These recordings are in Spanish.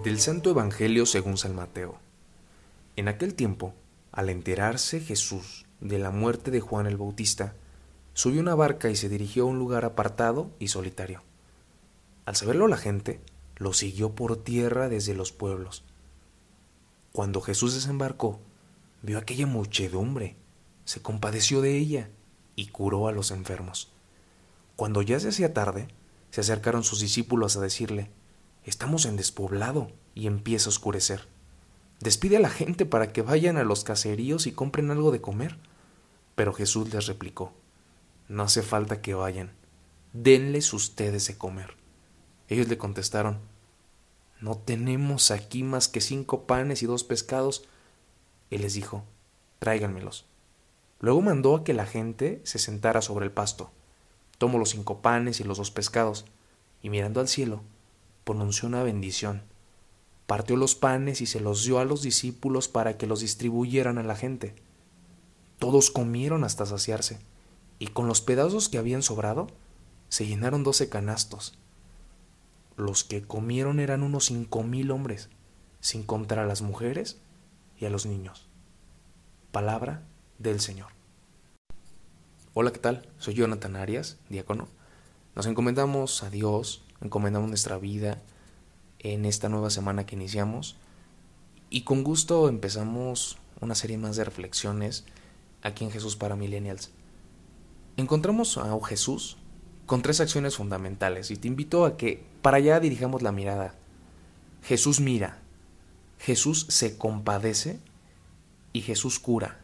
Del Santo Evangelio según San Mateo. En aquel tiempo, al enterarse Jesús de la muerte de Juan el Bautista, subió una barca y se dirigió a un lugar apartado y solitario. Al saberlo la gente, lo siguió por tierra desde los pueblos. Cuando Jesús desembarcó, vio aquella muchedumbre, se compadeció de ella y curó a los enfermos. Cuando ya se hacía tarde, se acercaron sus discípulos a decirle, Estamos en despoblado y empieza a oscurecer. Despide a la gente para que vayan a los caseríos y compren algo de comer. Pero Jesús les replicó, No hace falta que vayan, denles ustedes de comer. Ellos le contestaron, No tenemos aquí más que cinco panes y dos pescados. Él les dijo, Tráiganmelos. Luego mandó a que la gente se sentara sobre el pasto. Tomó los cinco panes y los dos pescados, y mirando al cielo, pronunció una bendición. Partió los panes y se los dio a los discípulos para que los distribuyeran a la gente. Todos comieron hasta saciarse, y con los pedazos que habían sobrado, se llenaron doce canastos. Los que comieron eran unos cinco mil hombres, sin contar a las mujeres y a los niños. Palabra del Señor. Hola, ¿qué tal? Soy Jonathan Arias, diácono. Nos encomendamos a Dios encomendamos nuestra vida en esta nueva semana que iniciamos y con gusto empezamos una serie más de reflexiones aquí en Jesús para Millennials. Encontramos a Jesús con tres acciones fundamentales y te invito a que para allá dirijamos la mirada. Jesús mira, Jesús se compadece y Jesús cura,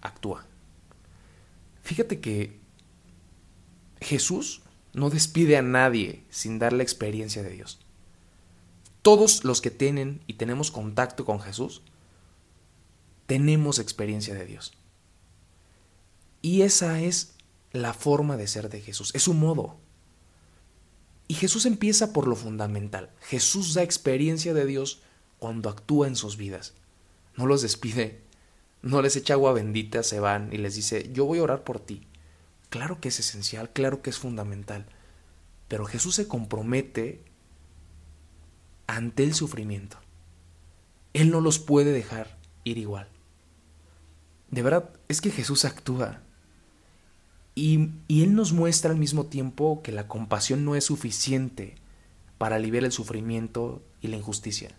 actúa. Fíjate que Jesús no despide a nadie sin dar la experiencia de Dios. Todos los que tienen y tenemos contacto con Jesús, tenemos experiencia de Dios. Y esa es la forma de ser de Jesús, es su modo. Y Jesús empieza por lo fundamental. Jesús da experiencia de Dios cuando actúa en sus vidas. No los despide, no les echa agua bendita, se van y les dice, yo voy a orar por ti. Claro que es esencial, claro que es fundamental, pero Jesús se compromete ante el sufrimiento. Él no los puede dejar ir igual. De verdad, es que Jesús actúa. Y, y, Él nos muestra al mismo tiempo que la compasión no es suficiente para aliviar el sufrimiento y la injusticia.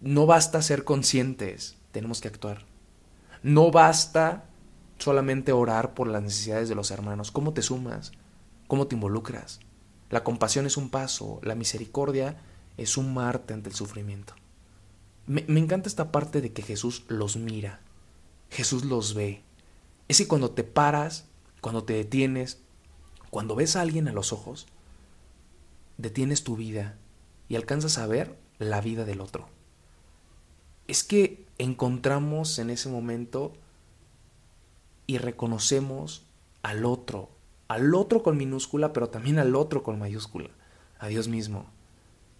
No basta ser conscientes, tenemos que actuar. No basta solamente orar por las necesidades de los hermanos. ¿Cómo te sumas? ¿Cómo te involucras? La compasión es un paso, la misericordia es sumarte ante el sufrimiento. Me, me, encanta esta parte de que Jesús los mira, Jesús los ve. Es que cuando te paras, cuando te detienes, cuando ves a alguien a los ojos, detienes tu vida y alcanzas a ver la vida del otro. Es que encontramos en ese momento y reconocemos al otro, al otro con minúscula, pero también al otro con mayúscula, a Dios mismo.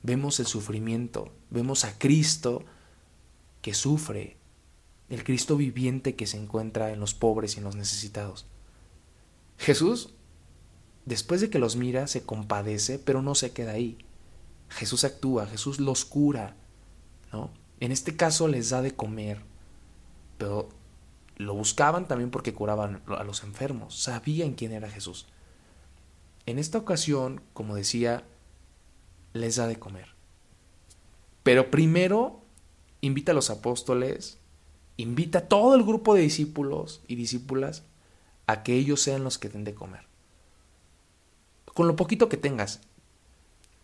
Vemos el sufrimiento, vemos a Cristo que sufre, el Cristo viviente que se encuentra en los pobres y en los necesitados. Jesús, después de que los mira, se compadece, pero no se queda ahí. Jesús actúa, Jesús los cura, ¿no? En este caso les da de comer, pero lo buscaban también porque curaban a los enfermos, sabían quién era Jesús. En esta ocasión, como decía, les da de comer. Pero primero invita a los apóstoles, invita a todo el grupo de discípulos y discípulas a que ellos sean los que den de comer. Con lo poquito que tengas,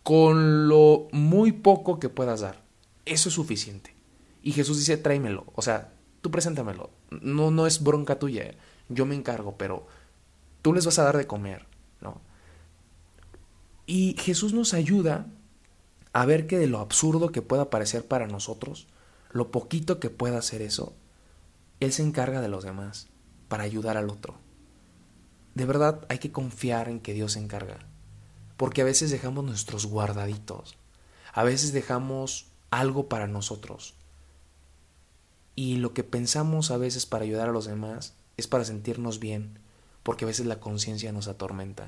con lo muy poco que puedas dar, eso es suficiente. Y Jesús dice, tráemelo, o sea, tú preséntamelo. No, no es bronca tuya, yo me encargo, pero tú les vas a dar de comer, ¿no? Y Jesús nos ayuda a ver que de lo absurdo que pueda parecer para nosotros, lo poquito que pueda hacer eso, Él se encarga de los demás para ayudar al otro. De verdad hay que confiar en que Dios se encarga, porque a veces dejamos nuestros guardaditos, a veces dejamos algo para nosotros, y lo que pensamos a veces para ayudar a los demás es para sentirnos bien, porque a veces la conciencia nos atormenta,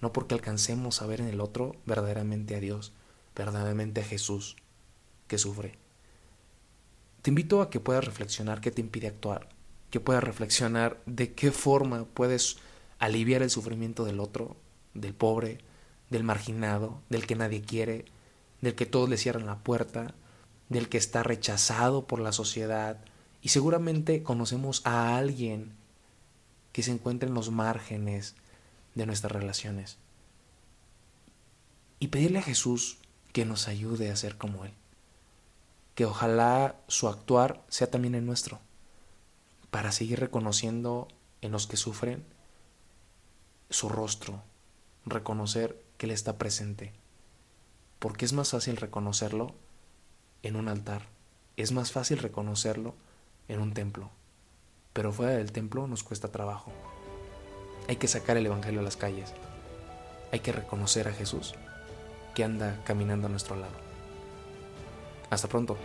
no porque alcancemos a ver en el otro verdaderamente a Dios, verdaderamente a Jesús que sufre. Te invito a que puedas reflexionar qué te impide actuar, que puedas reflexionar de qué forma puedes aliviar el sufrimiento del otro, del pobre, del marginado, del que nadie quiere, del que todos le cierran la puerta, del que está rechazado por la sociedad. Y seguramente conocemos a alguien que se encuentra en los márgenes de nuestras relaciones. Y pedirle a Jesús que nos ayude a ser como Él. Que ojalá su actuar sea también en nuestro, para seguir reconociendo en los que sufren su rostro, reconocer que Él está presente. Porque es más fácil reconocerlo en un altar, es más fácil reconocerlo en un templo, pero fuera del templo nos cuesta trabajo. Hay que sacar el Evangelio a las calles, hay que reconocer a Jesús que anda caminando a nuestro lado. Hasta pronto.